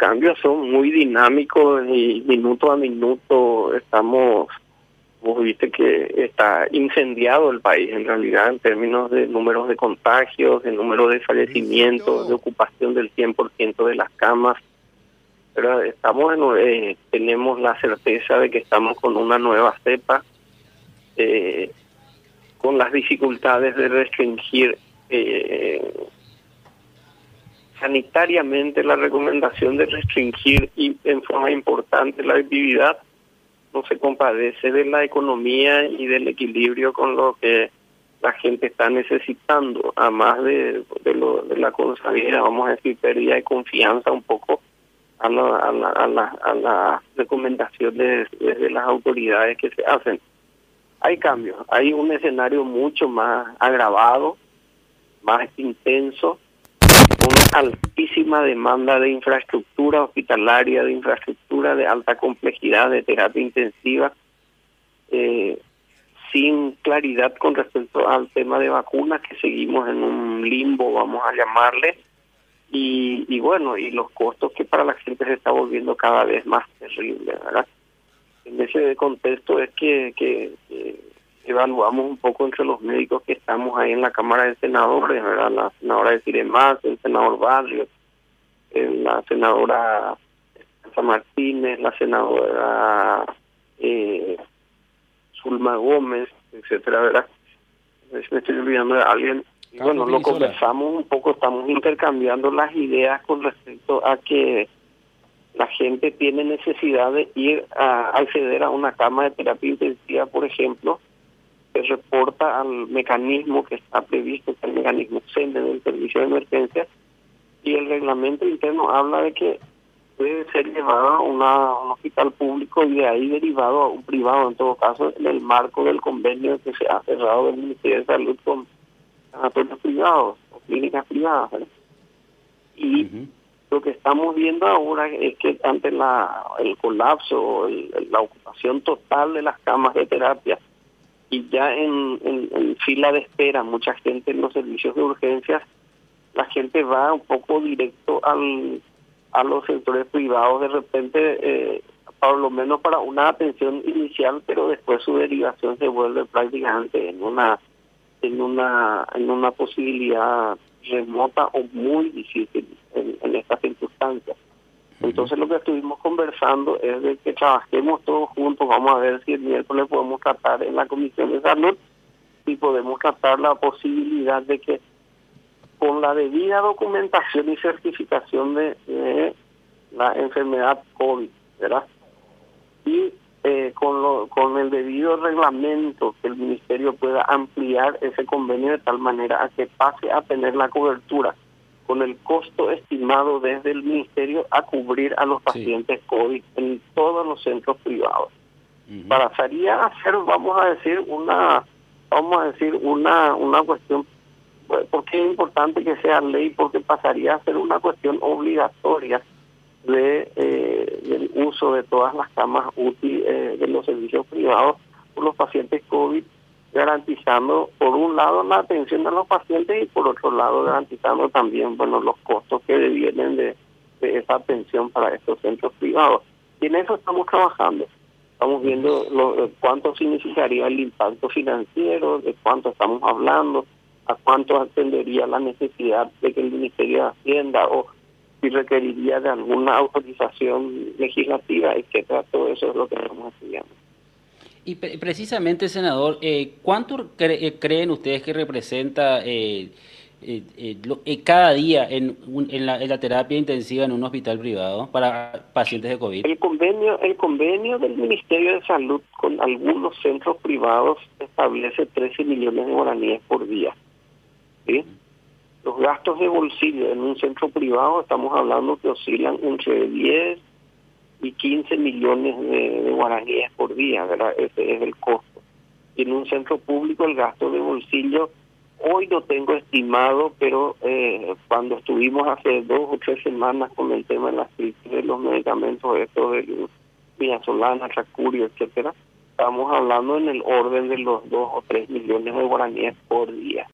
cambios son muy dinámicos y minuto a minuto estamos, vos viste que está incendiado el país en realidad en términos de números de contagios, de número de fallecimientos, de ocupación del 100% de las camas. Pero estamos en, eh, tenemos la certeza de que estamos con una nueva cepa, eh, con las dificultades de restringir eh, sanitariamente la recomendación de restringir y en forma importante la actividad no se compadece de la economía y del equilibrio con lo que la gente está necesitando, además de, de, lo, de la consabida, vamos a decir, pérdida de confianza un poco a, la, a, la, a, la, a las recomendaciones de las autoridades que se hacen. Hay cambios, hay un escenario mucho más agravado, más intenso, una altísima demanda de infraestructura hospitalaria, de infraestructura de alta complejidad, de terapia intensiva, eh, sin claridad con respecto al tema de vacunas, que seguimos en un limbo, vamos a llamarle, y, y bueno, y los costos que para la gente se está volviendo cada vez más terrible, ¿verdad? En ese contexto es que, que, que evaluamos un poco entre los médicos que estamos ahí en la Cámara de Senadores, ¿verdad? La senadora de Ciremás, el senador Barrios, la senadora San Martínez, la senadora eh, Zulma Gómez, etcétera, ¿verdad? Me estoy olvidando de alguien. Y bueno, lo conversamos un poco, estamos intercambiando las ideas con respecto a que la gente tiene necesidad de ir a acceder a una cama de terapia intensiva, por ejemplo, se reporta al mecanismo que está previsto, que es el mecanismo CENDE del servicio de emergencia, y el reglamento interno habla de que debe ser llevado a, una, un hospital público y de ahí derivado a un privado, en todo caso, en el marco del convenio que se ha cerrado del Ministerio de Salud con sanatorios privados o clínicas privadas. Y lo que estamos viendo ahora es que ante la el colapso, o la ocupación total de las camas de terapia, y ya en, fila de espera, mucha gente en los servicios de urgencias, la gente va un poco directo al, a los sectores privados de repente, eh, por lo menos para una atención inicial, pero después su derivación se vuelve prácticamente en una en una en una posibilidad remota o muy difícil en estas circunstancias. Entonces lo que estuvimos conversando es de que trabajemos todos juntos, vamos a ver si el miércoles podemos tratar en la Comisión de Salud y podemos tratar la posibilidad de que con la debida documentación y certificación de, la enfermedad COVID, ¿verdad? Y eh, con, lo, con el debido reglamento que el Ministerio pueda ampliar ese convenio de tal manera a que pase a tener la cobertura con el costo estimado desde el ministerio a cubrir a los pacientes COVID en todos los centros privados. Pasaría a ser, vamos a decir, una, vamos a decir, una, una cuestión, pues, porque es importante que sea ley, porque pasaría a ser una cuestión obligatoria de eh, del uso de todas las camas útiles eh, de los servicios privados por los pacientes COVID garantizando por un lado la atención de los pacientes y por otro lado garantizando también bueno los costos que vienen de, esa atención para estos centros privados. Y en eso estamos trabajando. Estamos viendo lo, cuánto significaría el impacto financiero de cuánto estamos hablando a cuánto atendería la necesidad de que el Ministerio de Hacienda o si requeriría de alguna autorización legislativa etcétera. Todo eso es lo que estamos estudiando y precisamente, senador, eh, ¿cuánto eh, creen ustedes que representa eh, cada día en, en, la, en, la, terapia intensiva en un hospital privado para pacientes de COVID? El convenio, el convenio del Ministerio de Salud con algunos centros privados establece 13 millones de guaraníes por día. ¿sí? Los gastos de bolsillo en un centro privado estamos hablando que oscilan entre 10 y 15 millones de, guaraníes por día, ¿verdad? Ese es el costo. En un centro público el gasto de bolsillo, hoy lo tengo estimado, pero eh, cuando estuvimos hace dos o tres semanas con el tema de las crisis de los medicamentos, esto de Solana, Chacurio, etcétera, estamos hablando en el orden de los dos o tres millones de guaraníes por día.